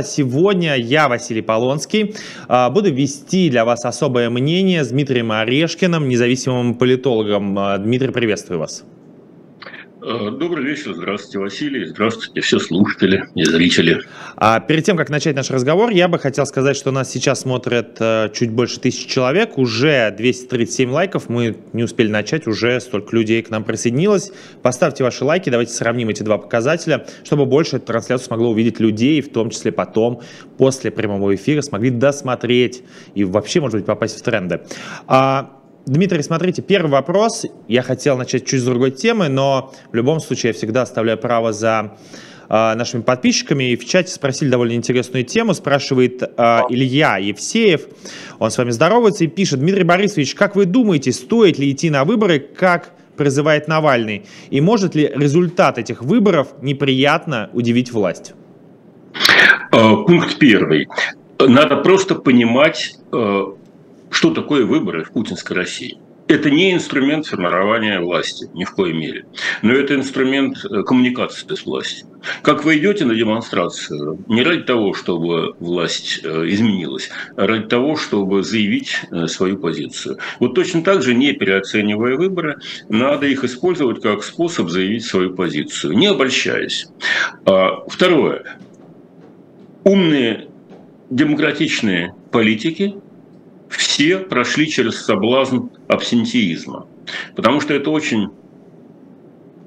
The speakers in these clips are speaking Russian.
Сегодня я, Василий Полонский, а, буду вести для вас особое мнение с Дмитрием Орешкиным, независимым политологом. А, Дмитрий, приветствую вас. Э, добрый вечер, здравствуйте, Василий, здравствуйте все слушатели и зрители. А перед тем, как начать наш разговор, я бы хотел сказать, что нас сейчас смотрят э, чуть больше тысячи человек, уже 237 лайков, мы не успели начать, уже столько людей к нам присоединилось. Поставьте ваши лайки, давайте сравним эти два показателя, чтобы больше эту трансляцию смогло увидеть людей, в том числе потом, после прямого эфира, смогли досмотреть и вообще, может быть, попасть в тренды. А, Дмитрий, смотрите, первый вопрос. Я хотел начать чуть с другой темы, но в любом случае я всегда оставляю право за э, нашими подписчиками. И в чате спросили довольно интересную тему. Спрашивает э, Илья Евсеев. Он с вами здоровается и пишет. Дмитрий Борисович, как вы думаете, стоит ли идти на выборы, как призывает Навальный? И может ли результат этих выборов неприятно удивить власть? Э, пункт первый. Надо просто понимать что такое выборы в путинской России? Это не инструмент формирования власти, ни в коей мере. Но это инструмент э, коммуникации с властью. Как вы идете на демонстрацию, не ради того, чтобы власть э, изменилась, а ради того, чтобы заявить э, свою позицию. Вот точно так же, не переоценивая выборы, надо их использовать как способ заявить свою позицию, не обольщаясь. А, второе. Умные демократичные политики все прошли через соблазн абсентеизма. Потому что это очень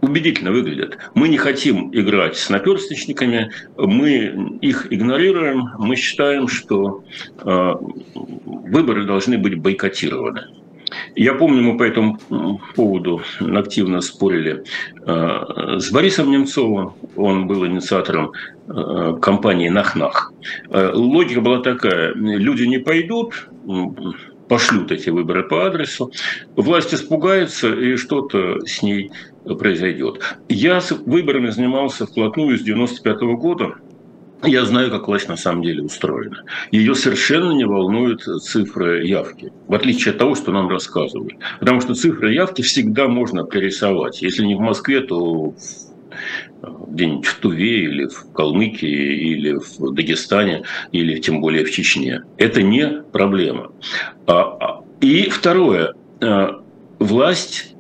убедительно выглядит. Мы не хотим играть с наперсточниками, мы их игнорируем, мы считаем, что э, выборы должны быть бойкотированы. Я помню, мы по этому поводу активно спорили э, с Борисом Немцовым. Он был инициатором э, компании «Нах-Нах». Э, логика была такая. Люди не пойдут, пошлют эти выборы по адресу, власть испугается, и что-то с ней произойдет. Я с выборами занимался вплотную с 95 -го года, я знаю, как власть на самом деле устроена. Ее совершенно не волнуют цифры явки, в отличие от того, что нам рассказывали. Потому что цифры явки всегда можно перерисовать. Если не в Москве, то где-нибудь в Туве или в Калмыкии или в Дагестане или тем более в Чечне. Это не проблема. А, а, и второе. А, власть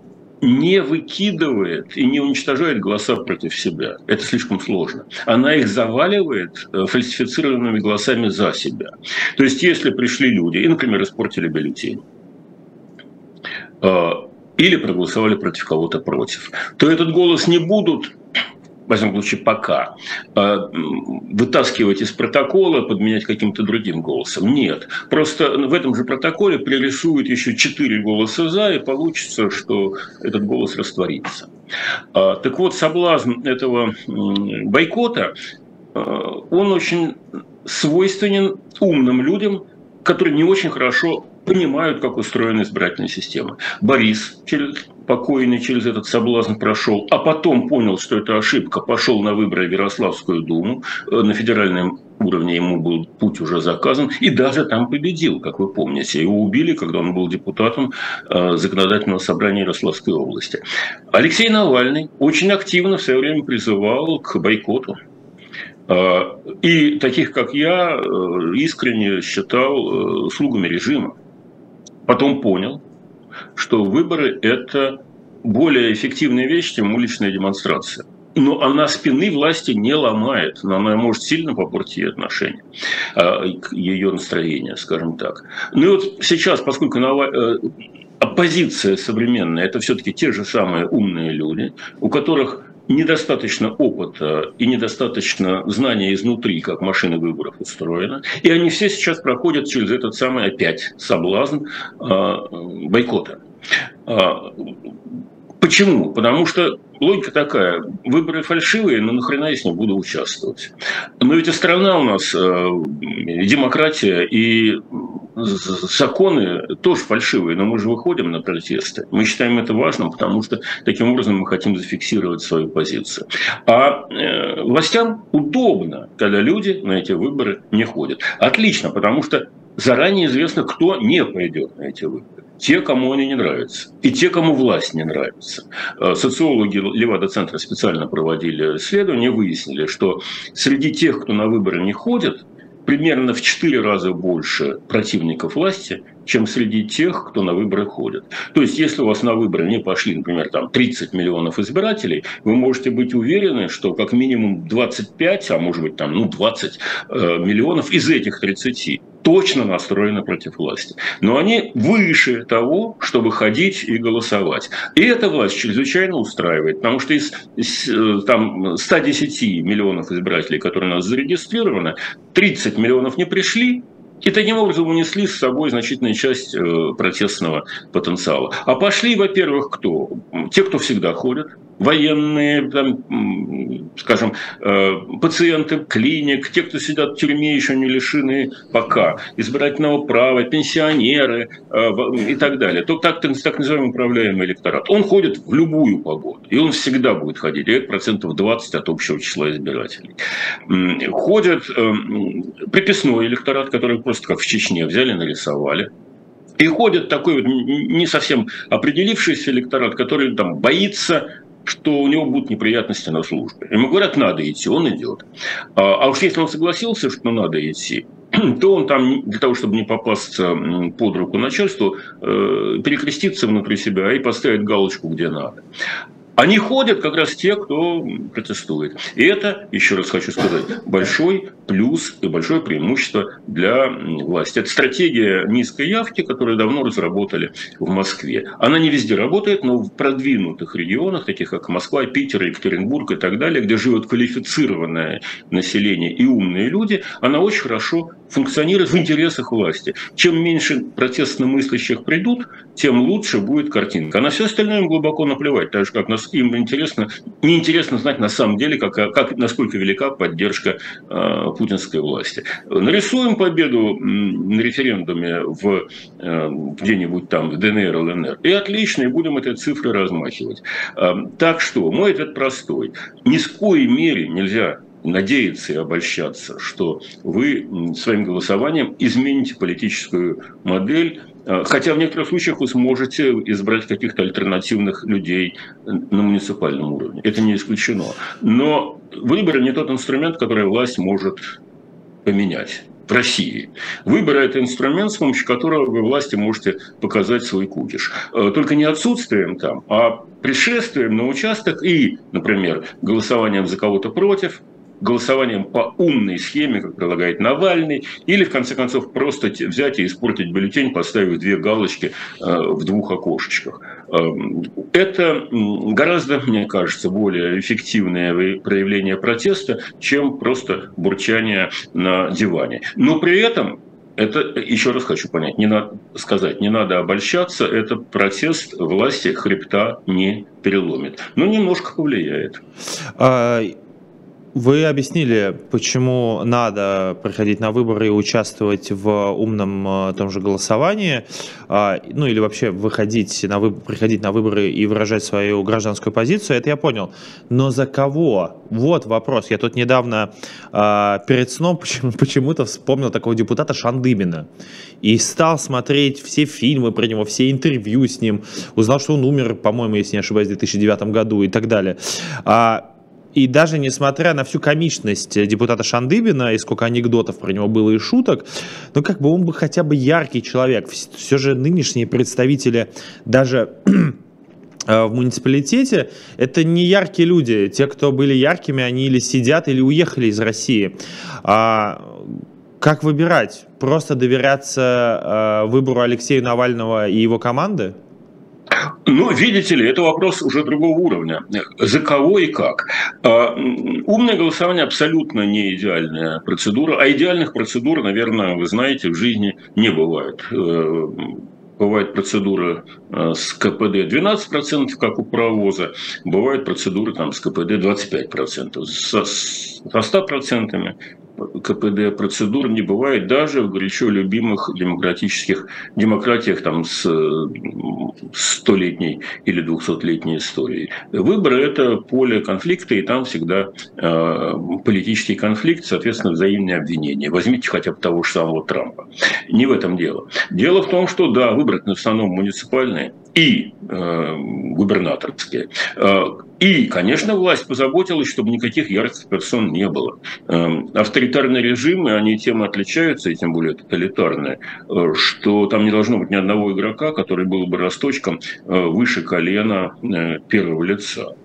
не выкидывает и не уничтожает голоса против себя. Это слишком сложно. Она их заваливает э, фальсифицированными голосами за себя. То есть, если пришли люди и, например, испортили бюллетень, э, или проголосовали против кого-то против, то этот голос не будут во всяком пока, э, вытаскивать из протокола, подменять каким-то другим голосом. Нет. Просто в этом же протоколе пририсуют еще четыре голоса «за», и получится, что этот голос растворится. А, так вот, соблазн этого бойкота, э, он очень свойственен умным людям, которые не очень хорошо понимают, как устроена избирательная система. Борис через покойный через этот соблазн прошел, а потом понял, что это ошибка, пошел на выборы в Ярославскую думу, э, на федеральном уровне ему был путь уже заказан, и даже там победил, как вы помните. Его убили, когда он был депутатом э, законодательного собрания Ярославской области. Алексей Навальный очень активно в свое время призывал к бойкоту. Э, и таких, как я, искренне считал слугами режима. Потом понял, что выборы – это более эффективная вещь, чем уличная демонстрация. Но она спины власти не ломает, но она может сильно попортить ее отношения, а, ее настроение, скажем так. Ну и вот сейчас, поскольку э, оппозиция современная – это все-таки те же самые умные люди, у которых недостаточно опыта и недостаточно знания изнутри, как машина выборов устроена. И они все сейчас проходят через этот самый опять соблазн э, бойкота. А, почему? Потому что логика такая, выборы фальшивые, но нахрена я с ним буду участвовать. Но ведь и страна у нас, э, демократия и законы тоже фальшивые, но мы же выходим на протесты. Мы считаем это важным, потому что таким образом мы хотим зафиксировать свою позицию. А э, властям удобно, когда люди на эти выборы не ходят. Отлично, потому что заранее известно, кто не пойдет на эти выборы. Те, кому они не нравятся, и те, кому власть не нравится. Э, социологи Левада-центра специально проводили исследования, выяснили, что среди тех, кто на выборы не ходит, примерно в 4 раза больше противников власти, чем среди тех, кто на выборы ходит. То есть, если у вас на выборы не пошли, например, там 30 миллионов избирателей, вы можете быть уверены, что как минимум 25, а может быть там ну, 20 э, миллионов из этих 30 точно настроены против власти. Но они выше того, чтобы ходить и голосовать. И эта власть чрезвычайно устраивает, потому что из, из э, там, 110 миллионов избирателей, которые у нас зарегистрированы, 30 миллионов не пришли, и таким образом унесли с собой значительную часть э, протестного потенциала. А пошли, во-первых, кто? Те, кто всегда ходят, военные, там, скажем, э, пациенты клиник, те, кто сидят в тюрьме, еще не лишены пока избирательного права, пенсионеры э, и так далее. То так, так называемый управляемый электорат. Он ходит в любую погоду, и он всегда будет ходить, и это процентов 20 от общего числа избирателей. Ходит э, приписной электорат, который просто как в Чечне взяли, нарисовали, и ходит такой вот не совсем определившийся электорат, который там боится что у него будут неприятности на службе. Ему говорят, надо идти, он идет. А, а уж если он согласился, что надо идти, то он там для того, чтобы не попасться под руку начальству, э, перекрестится внутри себя и поставит галочку, где надо. Они ходят как раз те, кто протестует. И это, еще раз хочу сказать, большой плюс и большое преимущество для власти. Это стратегия низкой явки, которую давно разработали в Москве. Она не везде работает, но в продвинутых регионах, таких как Москва, Питер, Екатеринбург и так далее, где живет квалифицированное население и умные люди, она очень хорошо функционирует в интересах власти. Чем меньше протестно мыслящих придут, тем лучше будет картинка. А на все остальное им глубоко наплевать, так же как нас, им интересно, неинтересно знать на самом деле, как, как, насколько велика поддержка э, путинской власти. Нарисуем победу на референдуме в э, где-нибудь там в ДНР, ЛНР, и отлично, и будем этой цифры размахивать. Э, так что, мой ответ простой. Ни с коей мере нельзя надеяться и обольщаться, что вы своим голосованием измените политическую модель, хотя в некоторых случаях вы сможете избрать каких-то альтернативных людей на муниципальном уровне. Это не исключено. Но выборы не тот инструмент, который власть может поменять в России. Выборы – это инструмент, с помощью которого вы власти можете показать свой кудиш. Э, только не отсутствием там, а пришествием на участок и, например, голосованием за кого-то против – голосованием по умной схеме, как предлагает Навальный, или, в конце концов, просто взять и испортить бюллетень, поставив две галочки э, в двух окошечках. Эм, это гораздо, мне кажется, более эффективное проявление протеста, чем просто бурчание на диване. Но при этом это, еще раз хочу понять, не надо сказать, не надо обольщаться, это протест власти хребта не переломит. Но немножко повлияет. А, вы объяснили, почему надо приходить на выборы и участвовать в умном э, том же голосовании, а, ну или вообще выходить на выборы, приходить на выборы и выражать свою гражданскую позицию, это я понял. Но за кого? Вот вопрос. Я тут недавно а, перед сном почему-то вспомнил такого депутата Шандыбина и стал смотреть все фильмы про него, все интервью с ним, узнал, что он умер, по-моему, если не ошибаюсь, в 2009 году и так далее. И даже несмотря на всю комичность депутата Шандыбина и сколько анекдотов про него было и шуток, ну как бы он бы хотя бы яркий человек. Все же нынешние представители даже э, в муниципалитете это не яркие люди. Те, кто были яркими, они или сидят, или уехали из России. А как выбирать? Просто доверяться э, выбору Алексея Навального и его команды? Ну, видите ли, это вопрос уже другого уровня. За кого и как? А, умное голосование абсолютно не идеальная процедура, а идеальных процедур, наверное, вы знаете, в жизни не бывает. Э, бывает процедура э, с КПД 12%, как у паровоза, бывают процедуры там, с КПД 25%. Со, со 100% КПД процедур не бывает даже в горячо любимых демократических демократиях там с столетней или двухсотлетней историей. Выборы – это поле конфликта, и там всегда э, политический конфликт, соответственно, взаимные обвинения. Возьмите хотя бы того же самого Трампа. Не в этом дело. Дело в том, что, да, выборы в основном муниципальные и э, губернаторские. Э, и, конечно, власть позаботилась, чтобы никаких ярких персон не было. Эм, авторитарные режимы, они тем отличаются, и тем более тоталитарные, э, что там не должно быть ни одного игрока, который был бы росточком э, выше колена э, первого лица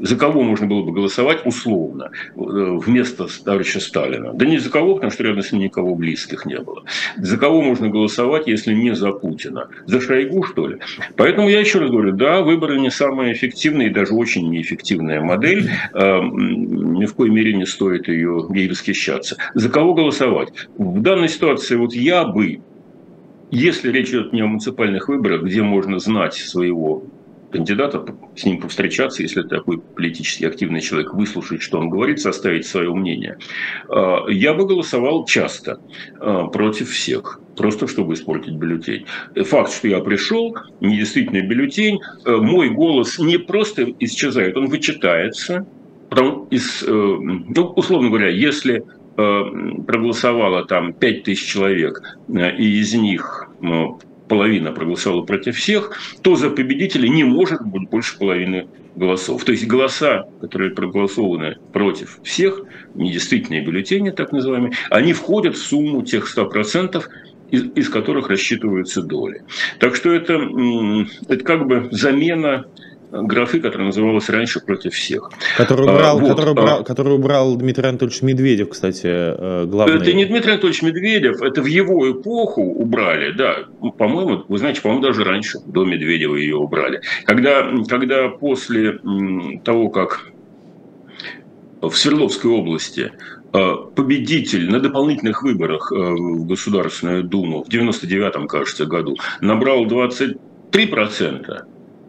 за кого можно было бы голосовать условно вместо товарища Сталина? Да не за кого, потому что рядом с ним никого близких не было. За кого можно голосовать, если не за Путина? За Шойгу, что ли? Поэтому я еще раз говорю, да, выборы не самая эффективная и даже очень неэффективная модель. А, ни в коей мере не стоит ее ей восхищаться. За кого голосовать? В данной ситуации вот я бы если речь идет не о муниципальных выборах, где можно знать своего кандидата, с ним повстречаться, если такой политически активный человек, выслушать, что он говорит, составить свое мнение. А, я бы голосовал часто а, против всех, просто чтобы испортить бюллетень. Факт, что я пришел, недействительный бюллетень, э, мой голос не просто исчезает, он вычитается, Потому, из, э, ну, условно говоря, если э, проголосовало там 5000 человек, и из них половина проголосовала против всех, то за победителя не может быть больше половины голосов. То есть голоса, которые проголосованы против всех, недействительные бюллетени, так называемые, они входят в сумму тех 100%, из, из которых рассчитываются доли. Так что это, это как бы замена графы, которая называлась раньше против всех. Который убрал, а, вот. который убрал, а, который убрал Дмитрий Анатольевич Медведев, кстати, э, главный. Это не Дмитрий Анатольевич Медведев, это в его эпоху убрали, да. По-моему, вы знаете, по-моему, даже раньше, до Медведева ее убрали. Когда, когда после того, как в Свердловской области э, победитель на дополнительных выборах э, в Государственную Думу в 99-м, кажется, году набрал 23%,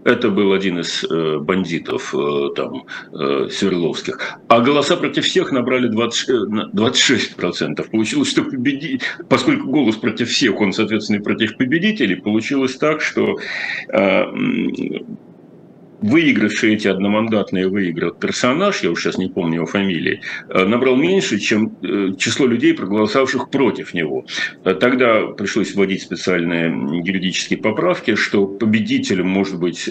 это был один из э, бандитов э, там, э, Свердловских. А голоса против всех набрали 20, 26%. Получилось, что победи... поскольку голос против всех, он, соответственно, и против победителей, получилось так, что выигравший эти одномандатные выиграл персонаж, я уж сейчас не помню его фамилии, э, набрал меньше, чем э, число людей, проголосовавших против него. Э, тогда пришлось вводить специальные юридические поправки, что победителем может быть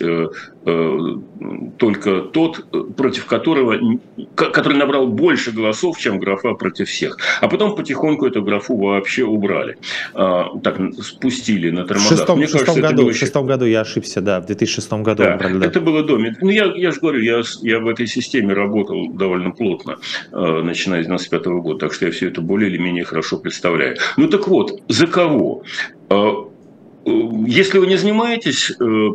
только тот, против которого, который набрал больше голосов, чем графа против всех. А потом потихоньку эту графу вообще убрали. Так, спустили на тормозах. В шестом, Мне шестом кажется, году, в шестом году я ошибся, да, в 2006 году. Да. Это было доме. Ну, я, я же говорю, я, я в этой системе работал довольно плотно, э, начиная с 95 -го года, так что я все это более или менее хорошо представляю. Ну так вот, за кого? Э, э если вы не занимаетесь э,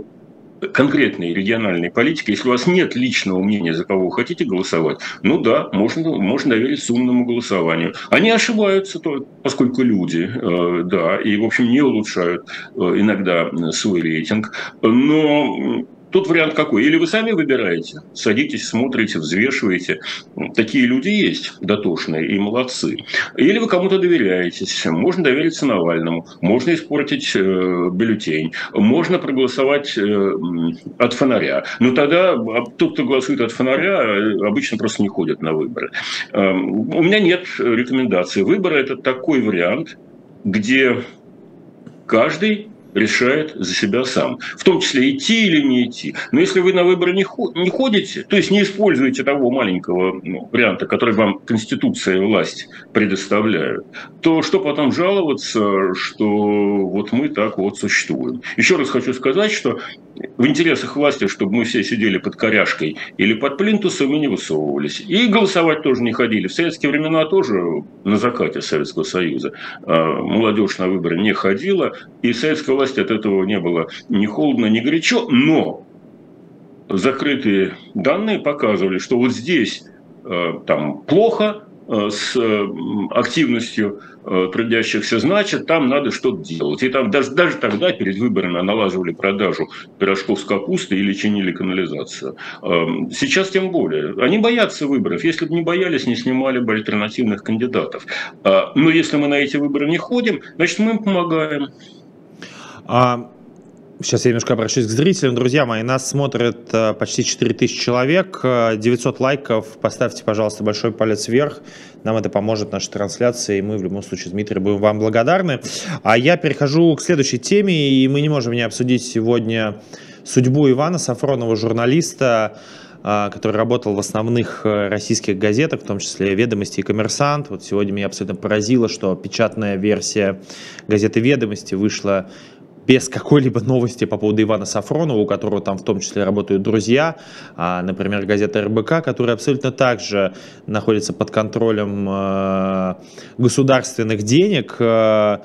конкретной региональной политики, если у вас нет личного мнения, за кого вы хотите голосовать, ну да, можно, можно довериться умному голосованию. Они ошибаются, поскольку люди, э, да, и, в общем, не улучшают э, иногда свой рейтинг. Но Тут вариант какой? Или вы сами выбираете, садитесь, смотрите, взвешиваете. Такие люди есть дотошные и молодцы. Или вы кому-то доверяетесь. Можно довериться Навальному, можно испортить э, бюллетень, можно проголосовать э, от фонаря. Но тогда а, тот, кто голосует от фонаря, э, обычно просто не ходит на выборы. Э, у меня нет рекомендации. Выборы – это такой вариант, где каждый решает за себя сам. В том числе идти или не идти. Но если вы на выборы не, ходите, то есть не используете того маленького ну, варианта, который вам Конституция и власть предоставляют, то что потом жаловаться, что вот мы так вот существуем. Еще раз хочу сказать, что в интересах власти, чтобы мы все сидели под коряшкой или под плинтусом и не высовывались. И голосовать тоже не ходили. В советские времена тоже на закате Советского Союза а, молодежь на выборы не ходила, и советская власть от этого не было ни холодно, ни горячо, но закрытые данные показывали, что вот здесь а, там плохо, э, с активностью трудящихся, значит, там надо что-то делать. И там даже, даже тогда перед выборами налаживали продажу пирожков с капустой или чинили канализацию. Эм, сейчас тем более. Они боятся выборов. Если бы не боялись, не снимали бы альтернативных кандидатов. Но если мы на эти выборы не ходим, значит, мы им помогаем. А Сейчас я немножко обращусь к зрителям. Друзья мои, нас смотрят э, почти 4000 человек, 900 э, лайков. Поставьте, пожалуйста, большой палец вверх. Нам это поможет нашей трансляции, и мы в любом случае, Дмитрий, будем вам благодарны. А я перехожу к следующей теме, и мы не можем не обсудить сегодня судьбу Ивана Сафронова, журналиста, э, который работал в основных российских газетах, в том числе «Ведомости» и «Коммерсант». Вот сегодня меня абсолютно поразило, что печатная версия газеты «Ведомости» вышла без какой-либо новости по поводу Ивана Сафронова, у которого там в том числе работают друзья, а, например, газета РБК, которая абсолютно также находится под контролем э, государственных денег, э,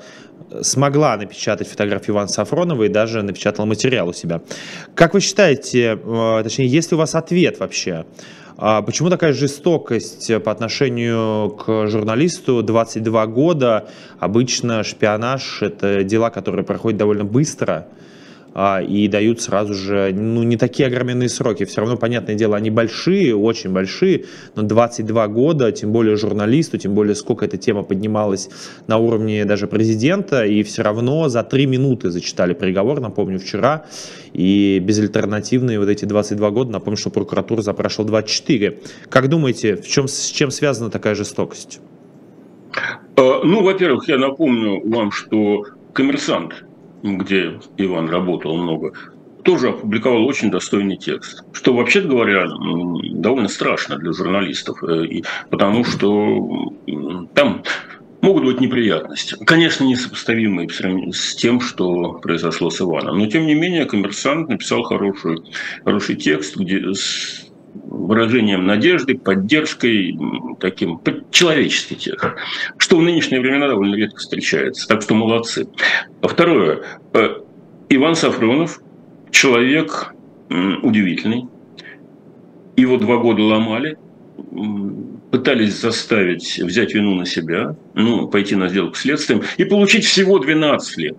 смогла напечатать фотографию Ивана Сафронова и даже напечатала материал у себя. Как вы считаете, э, точнее, есть ли у вас ответ вообще? Почему такая жестокость по отношению к журналисту 22 года? Обычно шпионаж – это дела, которые проходят довольно быстро а, и дают сразу же, ну, не такие огроменные сроки. Все равно, понятное дело, они большие, очень большие, но 22 года, тем более журналисту, тем более сколько эта тема поднималась на уровне даже президента, и все равно за 3 минуты зачитали приговор, напомню, вчера, и безальтернативные вот эти 22 года, напомню, что прокуратура запрашивала 24. Как думаете, в чем, с чем связана такая жестокость? Э, ну, во-первых, я напомню вам, что коммерсант где Иван работал много, тоже опубликовал очень достойный текст. Что, вообще говоря, довольно страшно для журналистов, э, потому что там могут быть неприятности. Конечно, несопоставимые с тем, что произошло с Иваном. Но, тем не менее, коммерсант написал хороший, хороший текст, где выражением надежды, поддержкой, таким человеческий текст, что в нынешние времена довольно редко встречается. Так что молодцы. Второе. Э, Иван Сафронов – человек удивительный. Его два года ломали, пытались заставить взять вину на себя, ну, пойти на сделку с следствием и получить всего 12 лет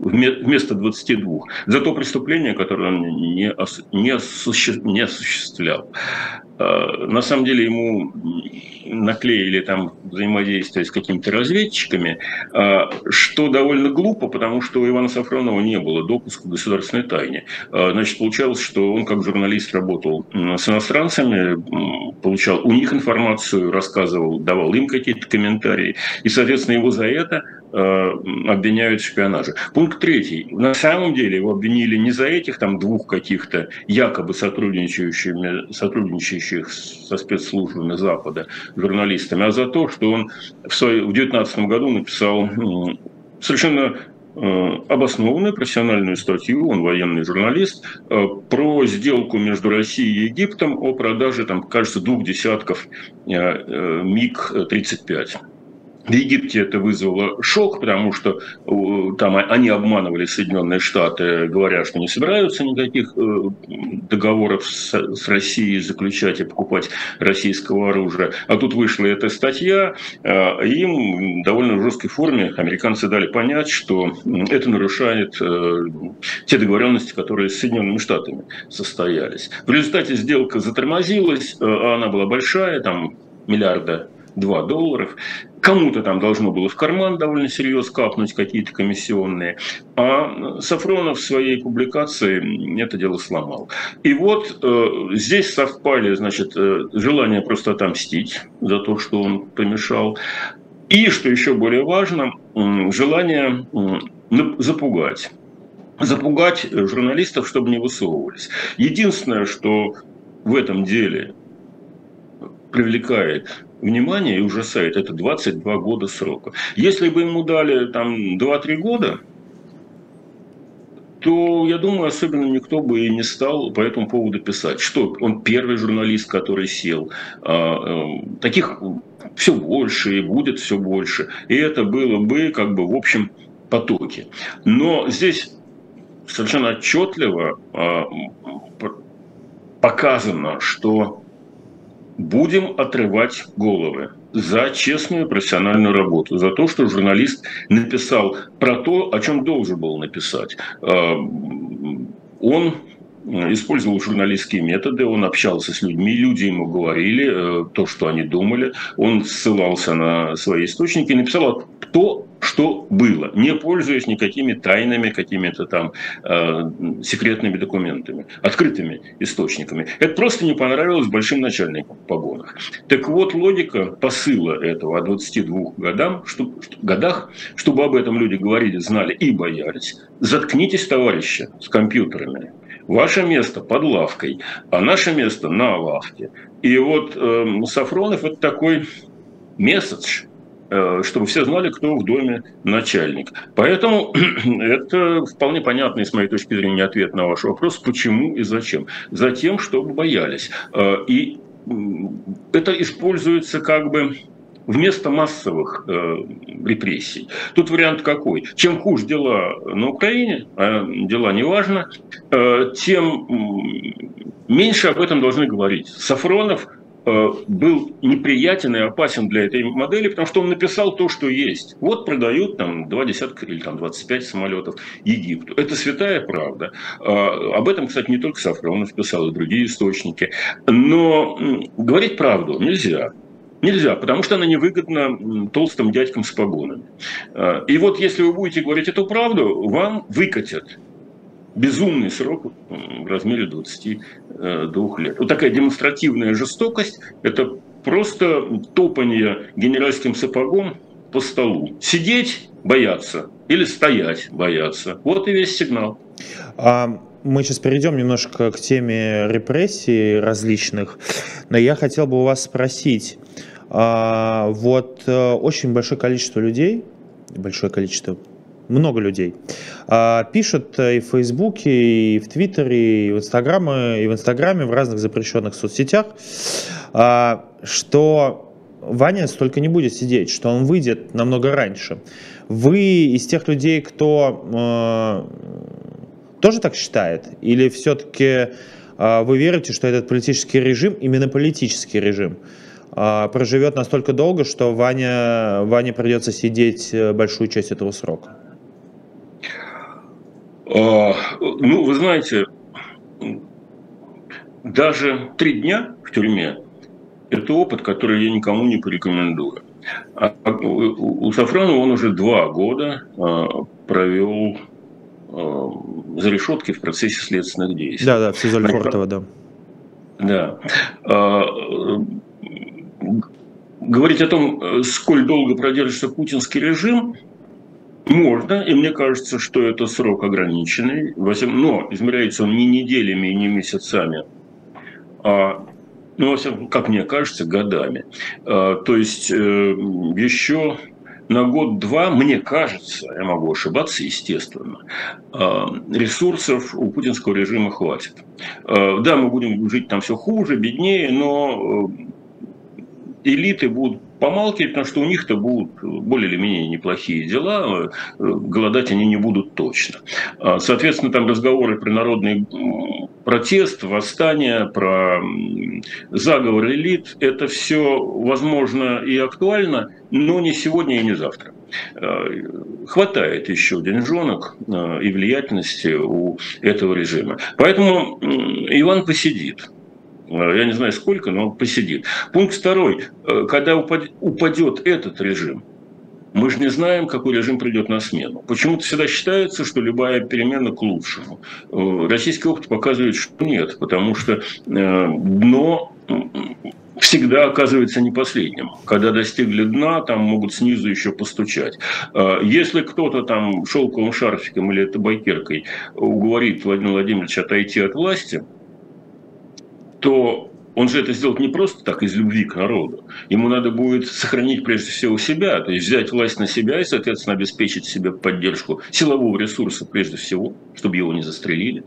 вместо 22 за то преступление, которое он не, не, осуществ, не осуществлял. А, на самом деле ему наклеили там взаимодействие с какими-то разведчиками, а, что довольно глупо, потому что у Ивана Сафронова не было допуска к государственной тайне. А, значит, получалось, что он как журналист работал с иностранцами, получал у них информацию, рассказывал, давал им какие-то комментарии, и, соответственно, его за это обвиняют в шпионаже. Пункт третий. На самом деле его обвинили не за этих там двух каких-то якобы сотрудничающими, сотрудничающих со спецслужбами Запада журналистами, а за то, что он в 2019 году написал совершенно э, обоснованную профессиональную статью, он военный журналист, э, про сделку между Россией и Египтом о продаже, там, кажется, двух десятков МиГ-35. В Египте это вызвало шок, потому что э, там они обманывали Соединенные Штаты, говоря, что не собираются никаких э, договоров с Россией заключать и покупать российского оружия. А тут вышла эта статья, э, им довольно жесткой форме американцы дали понять, что это нарушает те договоренности, которые с Соединенными Штатами состоялись. В результате сделка затормозилась, а она была большая, там миллиарда 2 долларов. Кому-то там должно было в карман довольно серьезно капнуть какие-то комиссионные. А Сафронов в своей публикации это дело сломал. И вот э, здесь совпали, значит, э, желание просто отомстить за то, что он помешал. И, что еще более важно, э, желание э, запугать запугать журналистов, чтобы не высовывались. Единственное, что в этом деле привлекает внимание и ужасает, это 22 года срока. Если бы ему дали там 2-3 года, то, я думаю, особенно никто бы и не стал по этому поводу писать. Что он первый журналист, который сел. А, э, таких все больше и будет все больше. И это было бы как бы в общем потоке. Но здесь совершенно отчетливо а, показано, что будем отрывать головы. за честную профессиональную работу, за то, что журналист написал про то, о чем должен был написать. А, он использовал журналистские методы, он общался с людьми, люди ему говорили э, то, что они думали, он ссылался на свои источники и написал то, что было, не пользуясь никакими тайными, какими-то там э, секретными документами, открытыми источниками. Это просто не понравилось большим начальникам в погонах. Так вот, логика посыла этого о 22 годам, что, годах, чтобы об этом люди говорили, знали и боялись. Заткнитесь, товарищи, с компьютерами. Ваше место под лавкой, а наше место на лавке. И вот э, Сафронов это такой месседж, э, чтобы все знали, кто в доме начальник. Поэтому это вполне понятный, с моей точки зрения, ответ на ваш вопрос, почему и зачем. Затем, чтобы боялись. Э, и это используется как бы вместо массовых э, репрессий. Тут вариант какой? Чем хуже дела на Украине, а дела не важно, э, тем меньше об этом должны говорить. Сафронов э, был неприятен и опасен для этой модели, потому что он написал то, что есть. Вот продают там два десятка или там 25 самолетов Египту. Это святая правда. Э, об этом, кстати, не только Сафронов писал, и другие источники. Но говорить правду нельзя. Нельзя, потому что она невыгодна толстым дядькам с погонами. А, и вот если вы будете говорить эту правду, вам выкатят безумный срок в размере 22 э, лет. Вот такая демонстративная жестокость – это просто топание генеральским сапогом по столу. Сидеть бояться или стоять бояться. Вот и весь сигнал. А, мы сейчас перейдем немножко к теме репрессий различных, но я хотел бы у вас спросить, вот э, очень большое количество людей, большое количество, много людей, а, пишут и в Фейсбуке, и в Твиттере, и в Инстаграме, и в Инстаграме, в разных запрещенных соцсетях, а, что Ваня столько не будет сидеть, что он выйдет намного раньше. Вы из тех людей, кто э, тоже так считает? Или все-таки э, вы верите, что этот политический режим, именно политический режим, а, проживет настолько долго, что Ваня, Ване придется сидеть э, большую часть этого срока? А, ну, вы знаете, даже три дня в тюрьме – это опыт, который я никому не порекомендую. А, а у Сафранова он уже два года провел за решеткой в процессе следственных действий. Да, да, в СИЗО Лефортово, да. Да говорить о том, э, сколь долго продержится путинский режим, можно, и мне кажется, что это срок ограниченный, но измеряется он не неделями и не месяцами, а, ну, как мне кажется, годами. А, то есть э, еще на год-два, мне кажется, я могу ошибаться, естественно, а, ресурсов у путинского режима хватит. Да, мы будем жить там все хуже, беднее, но э, элиты будут помалкивать, потому что у них-то будут более или менее неплохие дела, голодать они не будут точно. А, соответственно, там разговоры про народный протест, восстание, про заговор элит, это все возможно и актуально, но не сегодня и не завтра. А, хватает еще деньжонок а, и влиятельности у этого режима. Поэтому Иван посидит. Э, я не знаю сколько, но он посидит. Пункт второй. Э, когда упадет этот режим, мы же не знаем, какой режим придет на смену. Почему-то всегда считается, что любая перемена к лучшему. Э, российский опыт показывает, что нет, потому что дно всегда оказывается не последним. Когда достигли дна, там могут снизу еще постучать. Если кто-то там шелковым шарфиком или это байкеркой уговорит Владимира Владимировича отойти от власти – то он же это сделает не просто так из любви к народу. Ему надо будет сохранить прежде всего себя, то есть взять власть на себя и, соответственно, обеспечить себе поддержку силового ресурса прежде всего, чтобы его не застрелили.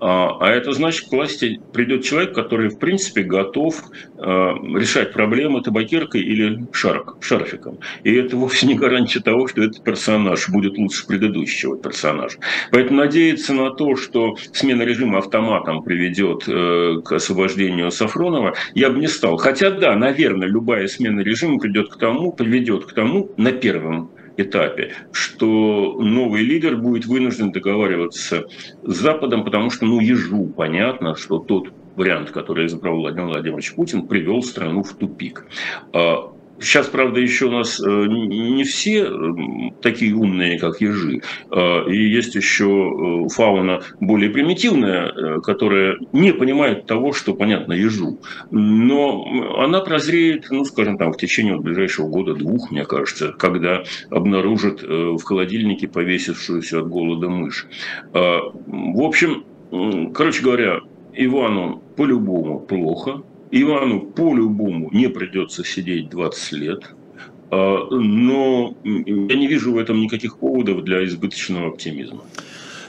А, а это значит, к власти придет человек, который, в принципе, готов а, решать проблемы табакеркой или шарк, шарфиком. И это вовсе не гарантия того, что этот персонаж будет лучше предыдущего персонажа. Поэтому надеяться на то, что смена режима автоматом приведет э, к освобождению Сафронова, Сафронова я бы не стал. Хотя да, наверное, любая смена режима придет к тому, приведет к тому на первом этапе, что новый лидер будет вынужден договариваться с Западом, потому что, ну, ежу понятно, что тот вариант, который избрал Владимир Владимирович Путин, привел страну в тупик. Сейчас, правда, еще у нас э, не все такие умные, как ежи. А, и есть еще э, фауна более примитивная, э, которая не понимает того, что понятно ежу. Но она прозреет, ну, скажем, там, в течение ближайшего года-двух, мне кажется, когда обнаружит в холодильнике повесившуюся от голода мышь. В общем, короче говоря, Ивану по-любому плохо, Ивану по-любому не придется сидеть 20 лет, а, но я не вижу в этом никаких поводов для избыточного оптимизма.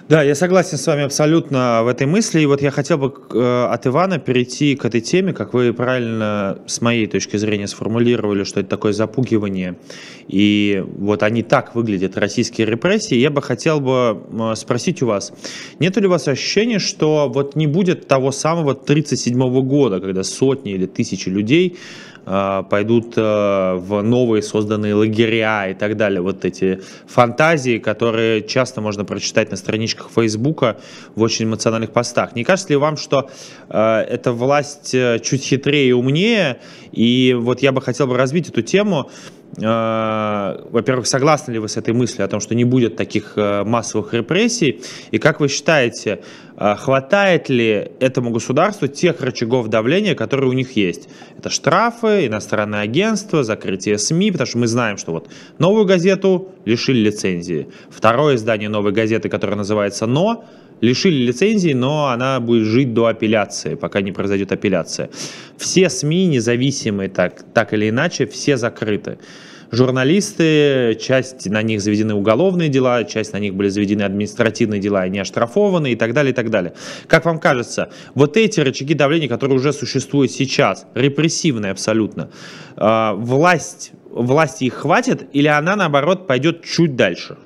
Да, я согласен с вами абсолютно в этой мысли. И вот я хотел бы э, от Ивана перейти к этой теме, как вы правильно с моей точки зрения сформулировали, что это такое запугивание. И вот они так выглядят, российские репрессии. Я бы хотел бы спросить у вас, нет ли у вас ощущения, что вот не будет того самого 1937 года, когда сотни или тысячи людей пойдут э, в новые созданные лагеря и так далее. Вот эти фантазии, которые часто можно прочитать на страничках Фейсбука в очень эмоциональных постах. Не кажется ли вам, что э, эта власть чуть хитрее и умнее? И вот я бы хотел бы разбить эту тему Э, во-первых, согласны ли вы с этой мыслью о том, что не будет таких э, массовых репрессий? И как вы считаете, э, хватает ли этому государству тех рычагов давления, которые у них есть? Это штрафы, иностранное агентство, закрытие СМИ, потому что мы знаем, что вот новую газету лишили лицензии. Второе издание новой газеты, которое называется «Но», лишили лицензии, но она будет жить до апелляции, пока не произойдет апелляция. Все СМИ независимые так, так или иначе, все закрыты. Журналисты, часть на них заведены уголовные дела, часть на них были заведены административные дела, они оштрафованы и так далее, и так далее. Как вам кажется, вот эти рычаги давления, которые уже существуют сейчас, репрессивные абсолютно, а, власть, власти их хватит или она, наоборот, пойдет чуть дальше?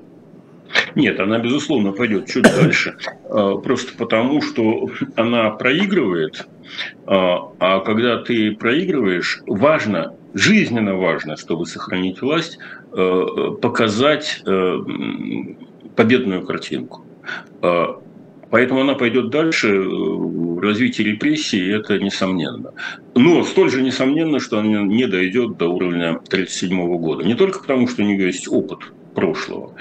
Нет, она, безусловно, пойдет чуть дальше. А, просто потому, что она проигрывает. А, а когда ты проигрываешь, важно, жизненно важно, чтобы сохранить власть, а, показать победную картинку. Поэтому она пойдет дальше в развитии репрессий, это несомненно. Но столь же несомненно, что она не дойдет до уровня 1937 года. Не только потому, что у нее есть опыт прошлого.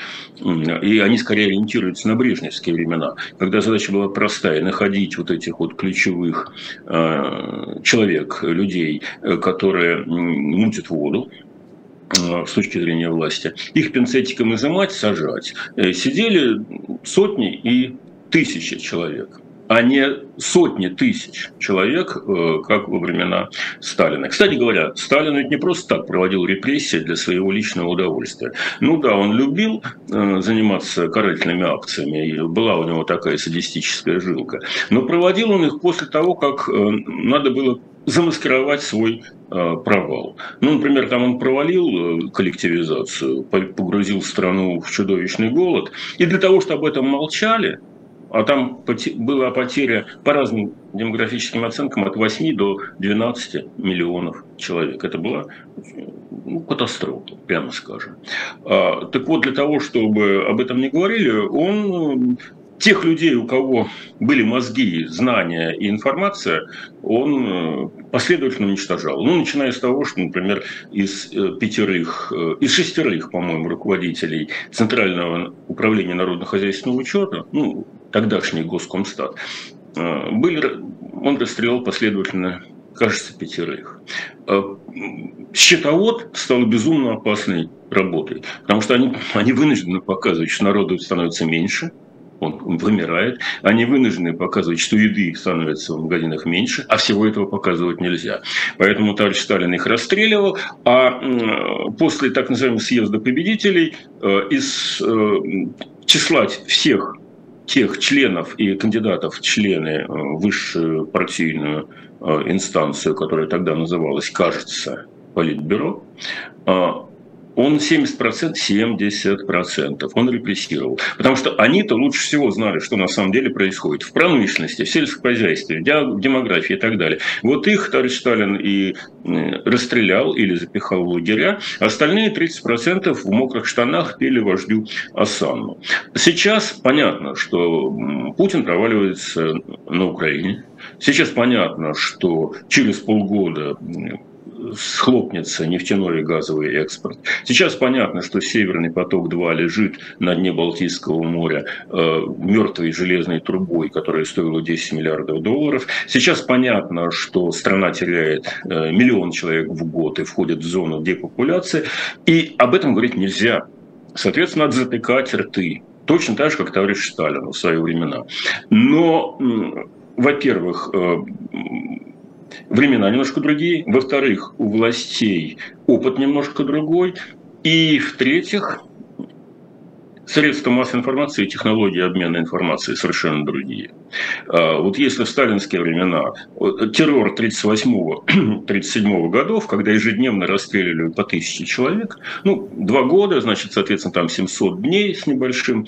И они скорее ориентируются на брежневские времена, когда задача была простая – находить вот этих вот ключевых э, человек, людей, э, которые мутят воду, э, с точки зрения власти, их пинцетиком изымать, сажать. Сидели сотни и тысячи человек а не сотни тысяч человек, э, как во времена Сталина. Кстати говоря, Сталин ведь не просто так проводил репрессии для своего личного удовольствия. Ну да, он любил э, заниматься карательными акциями, и была у него такая садистическая жилка, но проводил он их после того, как э, надо было замаскировать свой провал. Ну, например, там он провалил коллективизацию, погрузил страну в чудовищный голод, и для того, чтобы об этом молчали, а там была потеря по разным демографическим оценкам от 8 до 12 миллионов человек. Это была ну, катастрофа, прямо скажем. А, так вот, для того, чтобы об этом не говорили, он тех людей, у кого были мозги, знания и информация, он э, последовательно уничтожал. Ну, начиная с того, что, например, из э, пятерых, э, из шестерых, по-моему, руководителей Центрального управления народно-хозяйственного учета, ну, тогдашний Госкомстат, были, он расстрелял последовательно, кажется, пятерых. Счетовод стал безумно опасной работой, потому что они, они вынуждены показывать, что народу становится меньше – он вымирает. Они вынуждены показывать, что еды становится в магазинах меньше, а всего этого показывать нельзя. Поэтому товарищ Сталин их расстреливал, а после так называемого съезда победителей э, из э, числа всех тех членов и кандидатов члены э, высшую партийную инстанцию, которая тогда называлась, кажется, Политбюро, он 70%, 70% он репрессировал. Потому что они-то лучше всего знали, что на самом деле происходит в промышленности, в сельском хозяйстве, в демографии и так далее. Вот их товарищ Сталин и расстрелял или запихал в лагеря, остальные 30% в мокрых штанах пели вождю Асанну. Сейчас понятно, что Путин проваливается на Украине. Сейчас понятно, что через полгода схлопнется нефтяной и газовый экспорт. Сейчас понятно, что Северный поток-2 лежит на дне Балтийского моря э, мертвой железной трубой, которая стоила 10 миллиардов долларов. Сейчас понятно, что страна теряет э, миллион человек в год и входит в зону депопуляции. И об этом говорить нельзя. Соответственно, надо затыкать рты. Точно так же, как товарищ Сталин в свои времена. Но, во-первых, э, времена немножко другие. Во-вторых, у властей опыт немножко другой. И в-третьих, средства массовой информации технологии обмена информацией совершенно другие. А, вот если в сталинские времена террор 38-37 годов, когда ежедневно расстреливали по тысяче человек, ну, два года, значит, соответственно, там 700 дней с небольшим,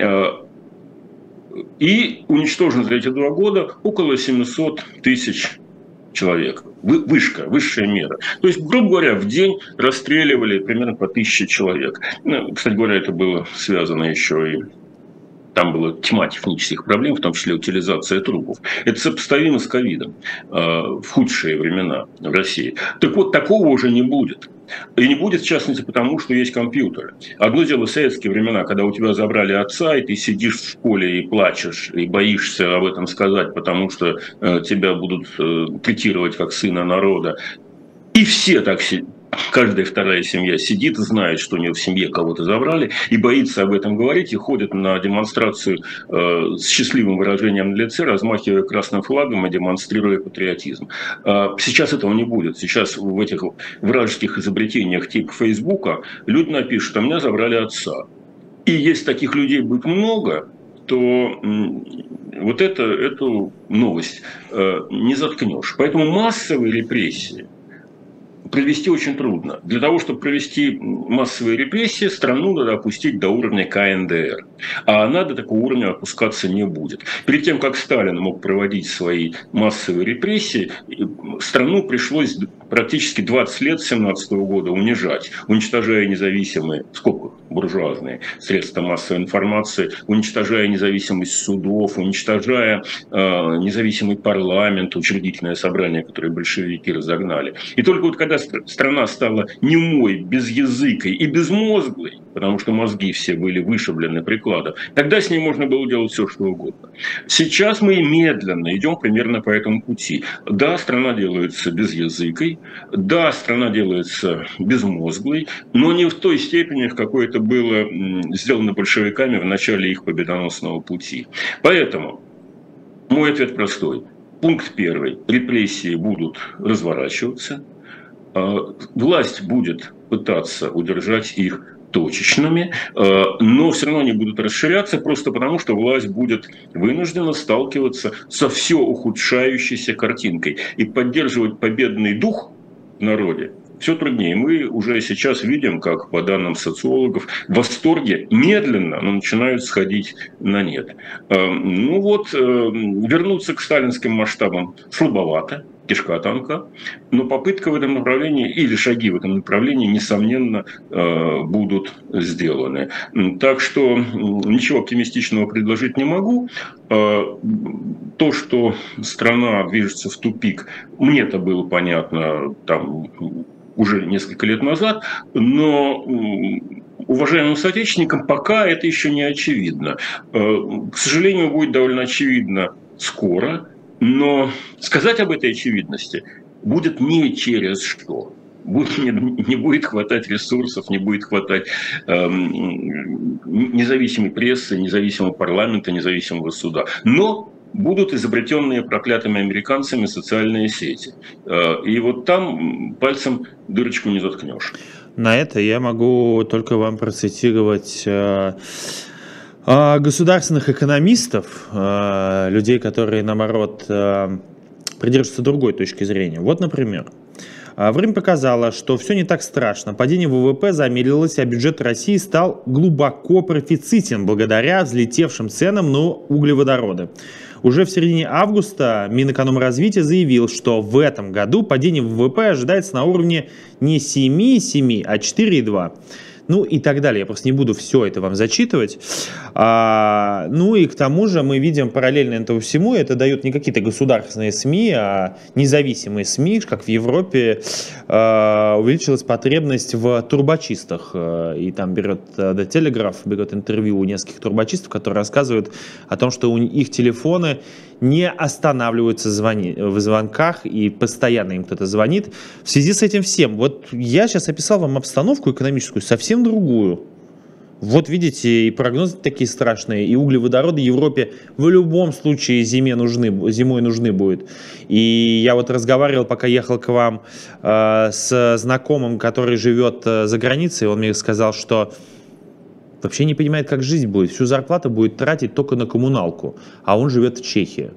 а, и уничтожено за эти два года около 700 тысяч человек. Вышка, высшая мера. То есть, грубо говоря, в день расстреливали примерно по тысяче человек. Ну, кстати говоря, это было связано еще и там была тьма технических проблем, в том числе утилизация трупов. Это сопоставимо с ковидом э, в худшие времена в России. Так вот, такого уже не будет. И не будет, в частности, потому что есть компьютеры. Одно дело в советские времена, когда у тебя забрали отца, и ты сидишь в школе и плачешь, и боишься об этом сказать, потому что э, тебя будут э, третировать как сына народа. И все так каждая вторая семья сидит, знает, что у нее в семье кого-то забрали, и боится об этом говорить, и ходит на демонстрацию э, с счастливым выражением на лице, размахивая красным флагом и демонстрируя патриотизм. Э, сейчас этого не будет. Сейчас в этих вражеских изобретениях типа Фейсбука люди напишут, а меня забрали отца. И если таких людей будет много, то вот это, эту новость э, не заткнешь. Поэтому массовые репрессии – провести очень трудно. Для того, чтобы провести массовые репрессии, страну надо опустить до уровня КНДР. А она до такого уровня опускаться не будет. Перед тем, как Сталин мог проводить свои массовые репрессии, страну пришлось практически 20 лет с 17 года унижать, уничтожая независимые, сколько буржуазные средства массовой информации, уничтожая независимость судов, уничтожая э, независимый парламент, учредительное собрание, которое большевики разогнали. И только вот когда страна стала немой, безязыкой и безмозглой, потому что мозги все были вышиблены прикладом, тогда с ней можно было делать все, что угодно. Сейчас мы медленно идем примерно по этому пути. Да, страна делается безязыкой, да, страна делается безмозглой, но не в той степени, в какой это было сделано большевиками в начале их победоносного пути. Поэтому мой ответ простой. Пункт первый. Репрессии будут разворачиваться. А, власть будет пытаться удержать их точечными, а, но все равно они будут расширяться просто потому, что власть будет вынуждена сталкиваться со все ухудшающейся картинкой и поддерживать победный дух в народе все труднее. Мы уже сейчас видим, как по данным социологов, восторги медленно, но начинают сходить на нет. Эм, ну вот, эм, вернуться к сталинским масштабам слабовато, кишка танка, но попытка в этом направлении или шаги в этом направлении, несомненно, э, будут сделаны. Так что ничего оптимистичного предложить не могу. Э, то, что страна движется в тупик, мне это было понятно там уже несколько лет назад, но уважаемым соотечественникам пока это еще не очевидно. Э, к сожалению, будет довольно очевидно скоро, но сказать об этой очевидности будет не через что. Не, будет хватать ресурсов, не будет хватать э, независимой прессы, независимого парламента, независимого суда. Но будут изобретенные проклятыми американцами социальные сети. Э, и вот там пальцем дырочку не заткнешь. На это я могу только вам процитировать э, государственных экономистов, людей, которые, наоборот, придерживаются другой точки зрения. Вот, например, А, время показало, что все не так страшно. Падение ВВП замедлилось, а бюджет России стал глубоко профицитен благодаря взлетевшим ценам на углеводороды. Уже в середине августа Минэкономразвития заявил, что в этом году падение ВВП ожидается на уровне не 7,7, а 4,2 ну и так далее. Я просто не буду все это вам зачитывать. А, ну и к тому же мы видим параллельно этому всему, это дают не какие-то государственные СМИ, а независимые СМИ, как в Европе, а, увеличилась потребность в турбочистах. И там берет э, The Telegraph, берет интервью у нескольких турбочистов, которые рассказывают о том, что у их телефоны не останавливаются звони, в звонках и постоянно им кто-то звонит. В связи с этим всем, вот я сейчас описал вам обстановку экономическую совсем другую. Вот видите, и прогнозы такие страшные, и углеводороды Европе в любом случае зиме нужны, зимой нужны будут. И я вот разговаривал, пока ехал к вам э, с знакомым, который живет э, за границей, он мне сказал, что вообще не понимает, как жить будет. Всю зарплату будет тратить только на коммуналку, а он живет в Чехии.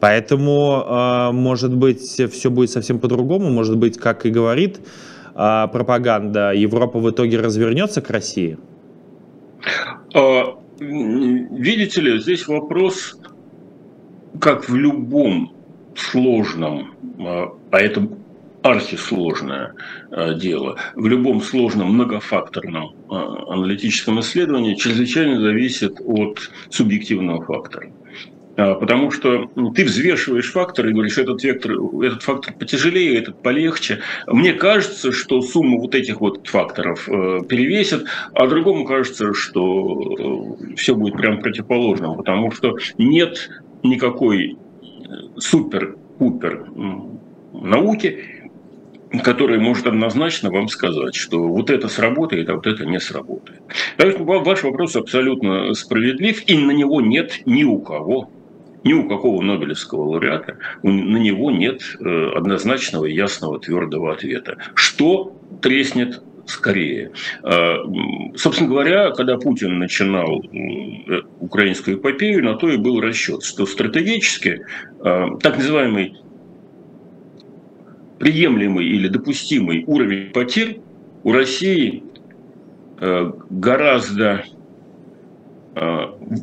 Поэтому, э, может быть, все будет совсем по-другому. Может быть, как и говорит э, пропаганда, Европа в итоге развернется к России? А, видите ли, здесь вопрос, как в любом сложном, а, а это архисложное э, дело. В любом сложном многофакторном э, аналитическом исследовании чрезвычайно зависит от субъективного фактора. А, потому что ты взвешиваешь факторы и говоришь, этот, вектор, этот фактор потяжелее, этот полегче. Мне кажется, что сумма вот этих вот факторов э, перевесит, а другому кажется, что все будет прям противоположным, потому что нет никакой супер-пупер науки, который может однозначно вам сказать, что вот это сработает, а вот это не сработает. Поэтому ваш вопрос абсолютно справедлив, и на него нет ни у кого, ни у какого Нобелевского лауреата, на него нет э, однозначного, ясного, твердого ответа. Что треснет скорее. Э, собственно говоря, когда Путин начинал э, украинскую эпопею, на то и был расчет, что стратегически так называемый приемлемый или допустимый уровень потерь у России э, гораздо э,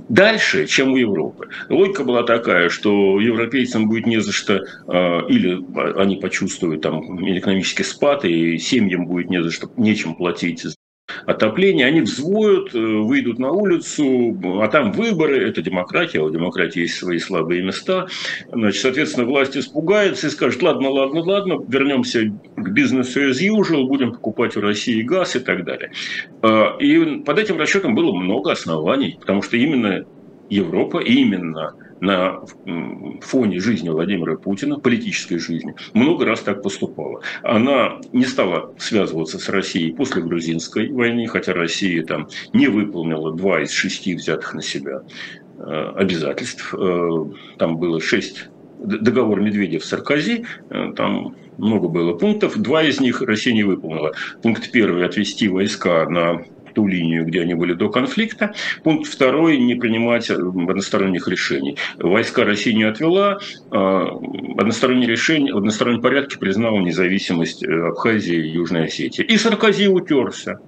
дальше, чем у Европы. Логика была такая, что европейцам будет не за что, э, или они почувствуют там экономический спад, и семьям будет не за что, нечем платить отопления, они взвоют, э, выйдут на улицу, а там выборы, это демократия, а у демократии есть свои слабые места. Значит, соответственно, власть испугается и скажет, ладно, ладно, ладно, вернемся к бизнесу as usual, будем покупать у России газ и так далее. А, и под этим расчетом было много оснований, потому что именно Европа, именно на фоне жизни Владимира Путина, политической жизни, много раз так поступала. Она не стала связываться с Россией после грузинской войны, хотя Россия там не выполнила два из шести взятых на себя э, обязательств. Э, там было шесть договор Медведев-Саркози, э, там много было пунктов, два из них Россия не выполнила. Пункт первый – отвести войска на ту линию, где они были до конфликта. Пункт второй – не принимать односторонних решений. Войска России не отвела, а одностороннее решение, в одностороннем порядке признала независимость э, Абхазии и Южной Осетии. И Саркози утерся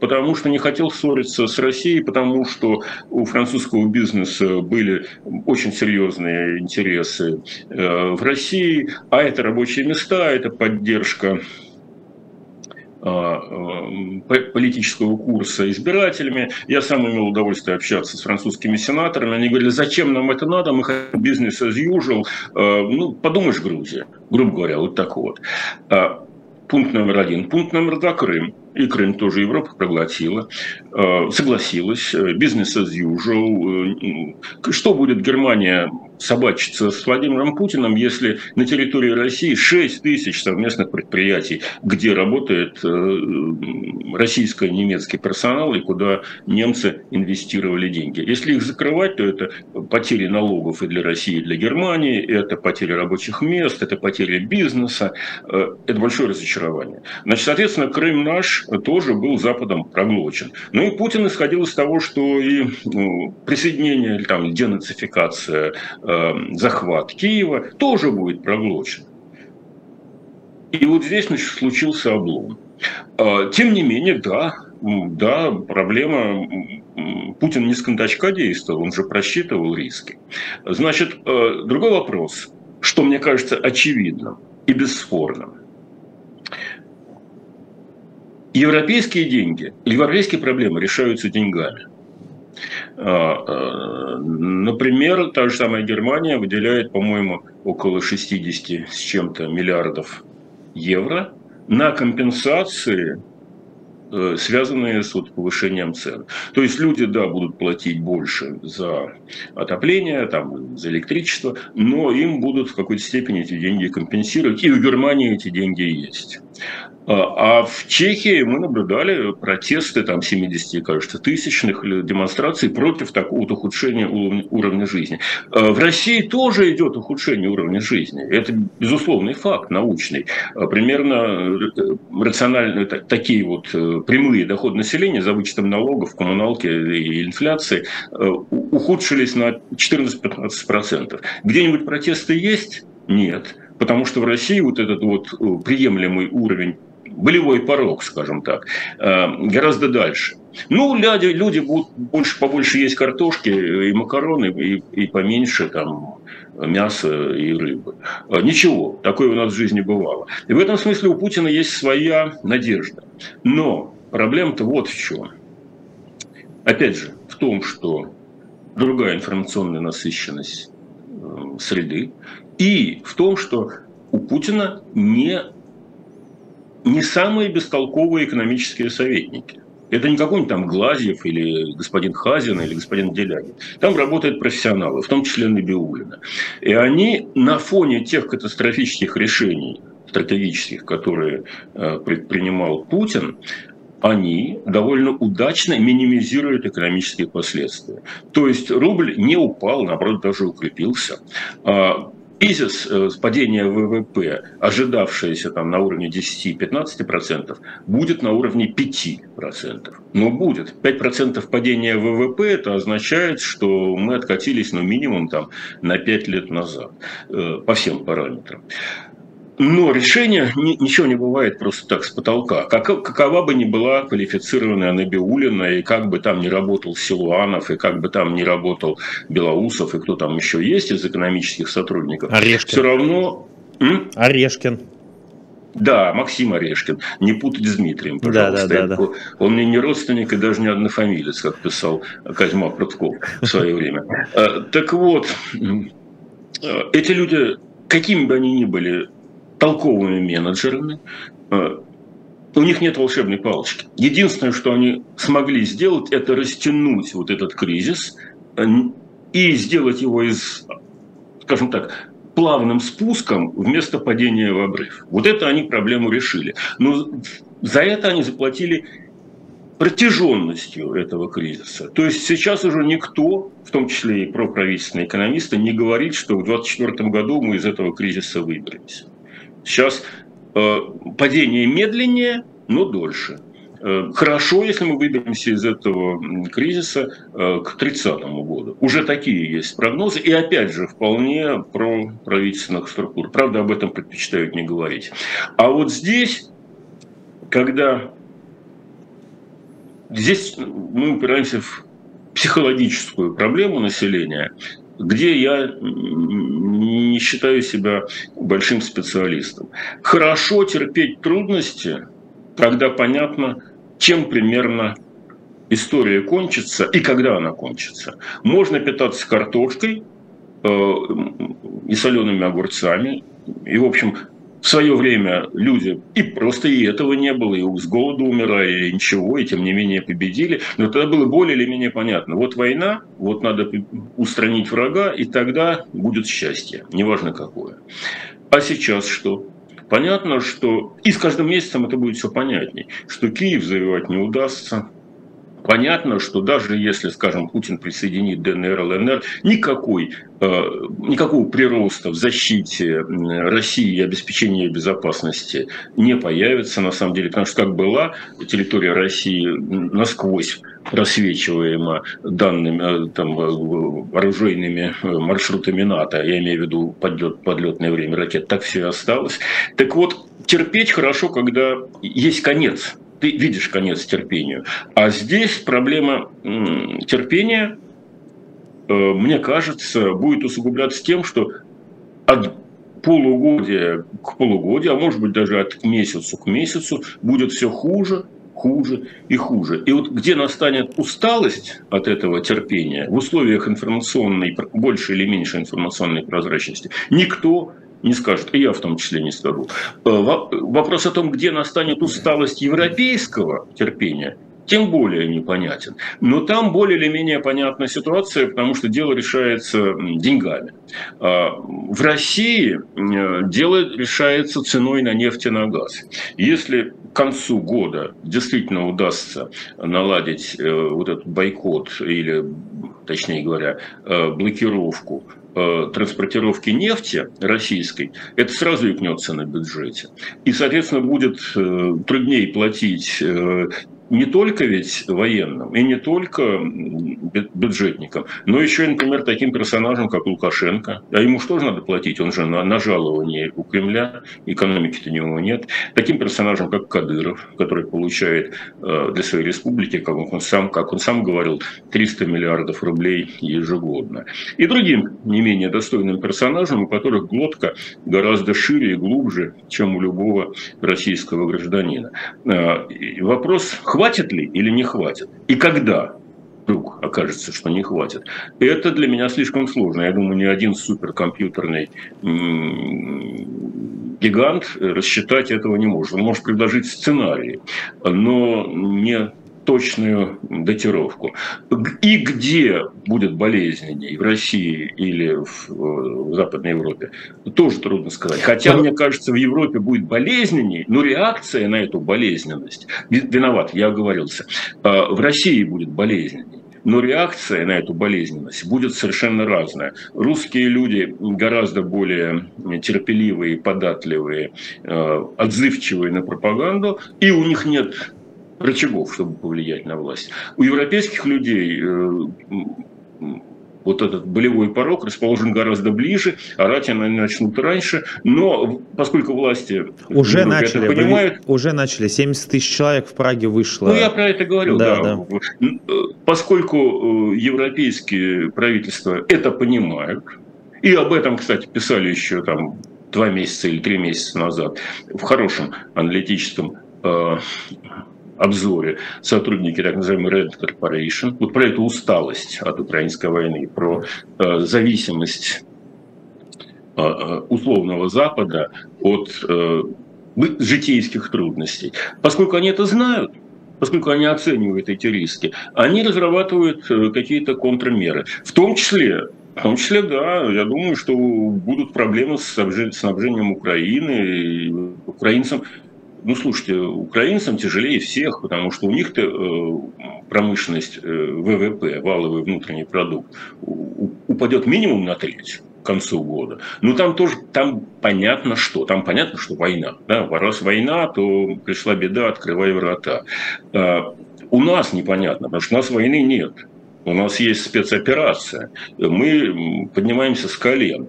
потому что не хотел ссориться с Россией, потому что у французского бизнеса были очень серьезные интересы э, в России, а это рабочие места, это поддержка э, политического курса избирателями. Я сам имел удовольствие общаться с французскими сенаторами. Они говорили, зачем нам это надо, мы хотим бизнес as usual. А, ну, подумаешь, Грузия, грубо говоря, вот так вот. А, пункт номер один. Пункт номер два – Крым. И Крым тоже Европа проглотила, согласилась. Бизнес as usual. Что будет Германия собачиться с Владимиром Путиным, если на территории России 6 тысяч совместных предприятий, где работает э, российско-немецкий персонал и куда немцы инвестировали деньги. Если их закрывать, то это потери налогов и для России, и для Германии, это потери рабочих мест, это потери бизнеса, э, это большое разочарование. Значит, соответственно, Крым наш тоже был Западом проглочен. Ну и Путин исходил из того, что и ну, присоединение, или там, денацификация Эм, захват Киева тоже будет проглочен. И вот здесь значит, случился облом. А, тем не менее, да, да, проблема, Путин не с кондачка действовал, он же просчитывал риски. Значит, э, другой вопрос, что мне кажется очевидным и бесспорным. Европейские деньги, европейские проблемы решаются деньгами. А, э, например, та же самая Германия выделяет, по-моему, около 60 с чем-то миллиардов евро на компенсации связанные с вот повышением цен. То есть люди, да, будут платить больше за отопление, там, за электричество, но им будут в какой-то степени эти деньги компенсировать. И в Германии эти деньги есть. А, а в Чехии мы наблюдали протесты там 70, кажется, тысячных демонстраций против такого вот ухудшения уровня жизни. А в России тоже идет ухудшение уровня жизни. Это безусловный факт научный. А примерно э, рациональные такие вот э, прямые доходы населения за вычетом налогов, коммуналки и инфляции э, ухудшились на 14-15%. Где-нибудь протесты есть? Нет. Потому что в России вот этот вот приемлемый уровень болевой порог, скажем так, э, гораздо дальше. Ну, люди, люди будут больше, побольше есть картошки и макароны, и, и поменьше там мяса и рыбы. Э, ничего, такое у нас в жизни бывало. И в этом смысле у Путина есть своя надежда. Но проблема-то вот в чем. Опять же, в том, что другая информационная насыщенность э, среды, и в том, что у Путина не не самые бестолковые экономические советники. Это не какой-нибудь там Глазьев или господин Хазин или господин Делягин. Там работают профессионалы, в том числе Набиулина. И они на фоне тех катастрофических решений стратегических, которые э, предпринимал Путин, они довольно удачно минимизируют экономические последствия. То есть рубль не упал, наоборот, даже укрепился. Кризис, э, падение ВВП, ожидавшееся там на уровне 10-15%, будет на уровне 5%. Но будет. 5% падения ВВП, это означает, что мы откатились, ну, минимум там на 5 лет назад э, по всем параметрам. Но решение, ничего не бывает просто так с потолка. Как, какова бы ни была квалифицированная Набиулина, и как бы там ни работал Силуанов, и как бы там ни работал Белоусов, и кто там еще есть из экономических сотрудников, Орешкин. все равно... М? Орешкин. Да, Максим Орешкин. Не путать с Дмитрием, пожалуйста. Да, да, да, да. Он мне не родственник и даже не однофамилец, как писал Козьма Прутков в свое время. Э, так вот, э, эти люди, какими бы они ни были толковыми менеджерами. Э, у них нет волшебной палочки. Единственное, что они смогли сделать, это растянуть вот этот кризис э, и сделать его из, скажем так, плавным спуском вместо падения в обрыв. Вот это они проблему решили. Но за это они заплатили протяженностью этого кризиса. То есть сейчас уже никто, в том числе и проправительственные экономисты, не говорит, что в 2024 году мы из этого кризиса выберемся. Сейчас э, падение медленнее, но дольше. Э, хорошо, если мы выберемся из этого кризиса э, к 30 году. Уже такие есть прогнозы. И опять же, вполне про правительственных структур. Правда, об этом предпочитают не говорить. А вот здесь, когда здесь мы упираемся в психологическую проблему населения, где я не считаю себя большим специалистом. Хорошо терпеть трудности, когда понятно, чем примерно история кончится и когда она кончится. Можно питаться картошкой э, и солеными огурцами, и, в общем, в свое время люди и просто и этого не было, и с голоду умирали, и ничего, и тем не менее победили. Но тогда было более или менее понятно. Вот война, вот надо устранить врага, и тогда будет счастье, неважно какое. А сейчас что? Понятно, что и с каждым месяцем это будет все понятней, что Киев завоевать не удастся, Понятно, что даже если, скажем, Путин присоединит ДНР, ЛНР, никакой, э, никакого прироста в защите России и обеспечении безопасности не появится, на самом деле, потому что как была территория России насквозь рассвечиваемо данными там, оружейными маршрутами НАТО, я имею в виду подлет, подлетное время ракет, так все и осталось. Так вот, терпеть хорошо, когда есть конец. Ты видишь конец терпению. А здесь проблема терпения, мне кажется, будет усугубляться тем, что от полугодия к полугодию, а может быть даже от месяца к месяцу будет все хуже, хуже и хуже. И вот где настанет усталость от этого терпения в условиях информационной, больше или меньше информационной прозрачности, никто не скажет, и я в том числе не скажу. Э, вопрос о том, где настанет усталость европейского терпения, тем более непонятен. Но там более или менее понятна ситуация, потому что дело решается деньгами. А, в России э, дело решается ценой на нефть и на газ. Если к концу года действительно удастся наладить э, вот этот бойкот или, точнее говоря, э, блокировку транспортировки нефти российской, это сразу икнется на бюджете. И, соответственно, будет труднее платить не только ведь военным и не только бюджетникам, но еще, например, таким персонажам, как Лукашенко. А ему что же надо платить? Он же на, на жалование у Кремля, экономики-то у него нет. Таким персонажам, как Кадыров, который получает э, для своей республики, как он, сам, как он сам говорил, 300 миллиардов рублей ежегодно. И другим не менее достойным персонажам, у которых глотка гораздо шире и глубже, чем у любого российского гражданина. Э, вопрос, хватит ли или не хватит? И когда вдруг окажется, что не хватит. Это для меня слишком сложно. Я думаю, ни один суперкомпьютерный гигант рассчитать этого не может. Он может предложить сценарии, но не точную датировку. И где будет болезненней, в России или в, в Западной Европе, тоже трудно сказать. Хотя, мне кажется, в Европе будет болезненней, но реакция на эту болезненность, виноват, я оговорился, а, в России будет болезненней. Но реакция на эту болезненность будет совершенно разная. Русские люди гораздо более терпеливые, податливые, а, отзывчивые на пропаганду, и у них нет рычагов, чтобы повлиять на власть. У европейских людей э, вот этот болевой порог расположен гораздо ближе, орать они начнут раньше, но поскольу власти уже начали, понимают, уже начали, 70 тысяч человек в Праге вышло. Ну я про это говорю, да. да. да. Э, поскольку э, европейские правительства это понимают, и об этом, кстати, писали еще там два месяца или три месяца назад в хорошем аналитическом обзоре сотрудники так называемой Red Corporation, вот про эту усталость от украинской войны, про э, зависимость э, э условного Запада от э, житейских трудностей. Поскольку они это знают, поскольку они оценивают эти риски, они разрабатывают э, какие-то контрмеры. В том числе в том числе, да, я думаю, что будут проблемы с снабжением Украины. Украинцам ну, слушайте, украинцам тяжелее всех, потому что у них-то э, промышленность э, ВВП, валовый внутренний продукт, упадет минимум на треть к концу года. Ну, там тоже, там понятно что. Там понятно, что война. Да? Раз война, то пришла беда, открывай врата. А, у нас непонятно, потому что у нас войны нет. У нас есть спецоперация. Мы поднимаемся с колен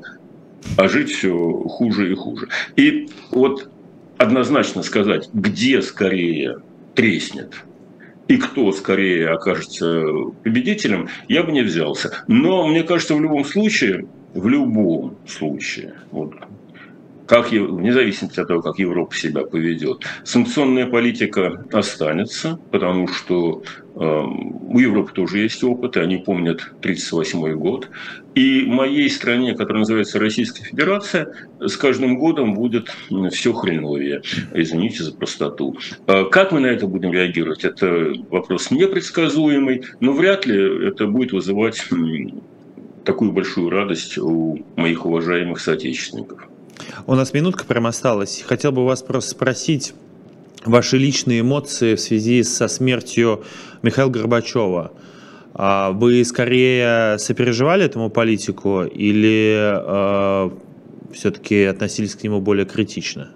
а жить все хуже и хуже. И вот однозначно сказать, где скорее треснет и кто скорее окажется победителем, я бы не взялся. Но мне кажется, в любом случае, в любом случае, вот, как, вне зависимости от того, как Европа себя поведет, санкционная политика останется, потому что э, у Европы тоже есть опыт, и они помнят 1938 год. И моей стране, которая называется Российская Федерация, с каждым годом будет все хреновее. Извините за простоту. А как мы на это будем реагировать? Это вопрос непредсказуемый, но вряд ли это будет вызывать такую большую радость у моих уважаемых соотечественников. У нас минутка прям осталась. Хотел бы вас просто спросить ваши личные эмоции в связи со смертью Михаила Горбачева. А вы скорее сопереживали этому политику или э, все-таки относились к нему более критично?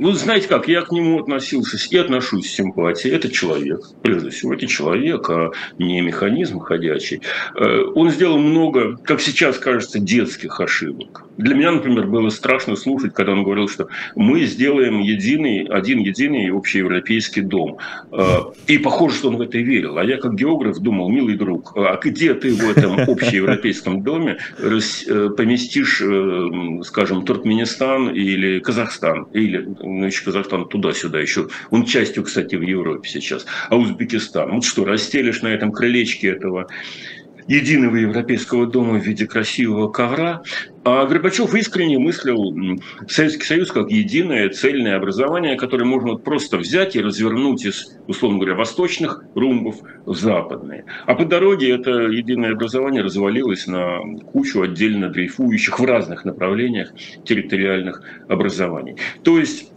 Ну, знаете как, я к нему относился и отношусь с симпатией. Это человек, прежде всего, это человек, а не механизм ходячий. Э, он сделал много, как сейчас кажется, детских ошибок. Для меня, например, было страшно слушать, когда он говорил, что мы сделаем единый, один единый общеевропейский дом. Э, и похоже, что он в это верил. А я, как географ, думал, милый друг, а где ты в этом общеевропейском доме э, поместишь, скажем, Туркменистан или Казахстан, или ну, еще Казахстан туда-сюда еще. Он частью, кстати, в Европе сейчас. А Узбекистан. Вот что, расстелишь на этом крылечке этого единого европейского дома в виде красивого ковра. А Горбачев искренне мыслил Советский Союз как единое цельное образование, которое можно просто взять и развернуть из, условно говоря, восточных румбов в западные. А по дороге это единое образование развалилось на кучу отдельно дрейфующих в разных направлениях территориальных образований. То есть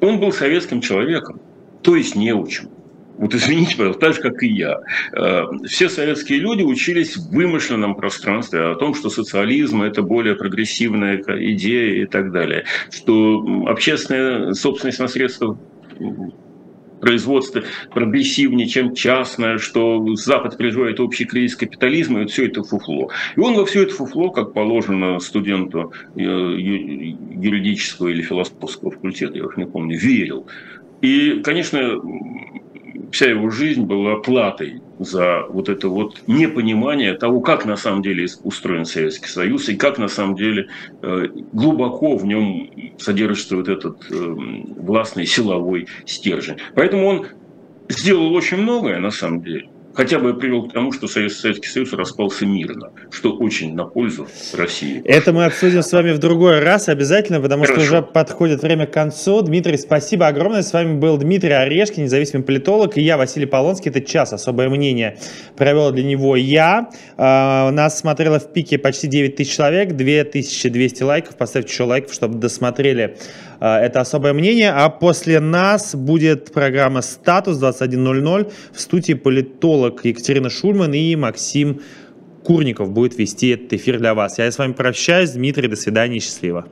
он был советским человеком, то есть неучим. Вот извините, пожалуйста, так же, как и я. Э, все советские люди учились в вымышленном пространстве о том, что социализм – это более прогрессивная идея и так далее. Что общественная собственность на средства производства прогрессивнее, чем частное, что Запад переживает общий кризис капитализма, и вот все это фуфло. И он во все это фуфло, как положено студенту э, юридического или философского факультета, я уж не помню, верил. И, конечно, вся его жизнь была платой за вот это вот непонимание того, как на самом деле устроен Советский Союз и как на самом деле э, глубоко в нем содержится вот этот э, властный силовой стержень. Поэтому он сделал очень многое на самом деле – хотя бы привел к тому, что Советский Союз распался мирно, что очень на пользу России. Это мы обсудим с вами в другой раз обязательно, потому Хорошо. что уже подходит время к концу. Дмитрий, спасибо огромное. С вами был Дмитрий Орешкин, независимый политолог, и я, Василий Полонский. Это час особое мнение провел для него я. Uh, нас смотрело в пике почти 9 тысяч человек, 2200 лайков. Поставьте еще лайков, чтобы досмотрели а, это особое мнение. А после нас будет программа «Статус» 21.00. В студии политолог Екатерина Шульман и Максим Курников будет вести этот эфир для вас. Я с вами прощаюсь. Дмитрий, до свидания, счастливо.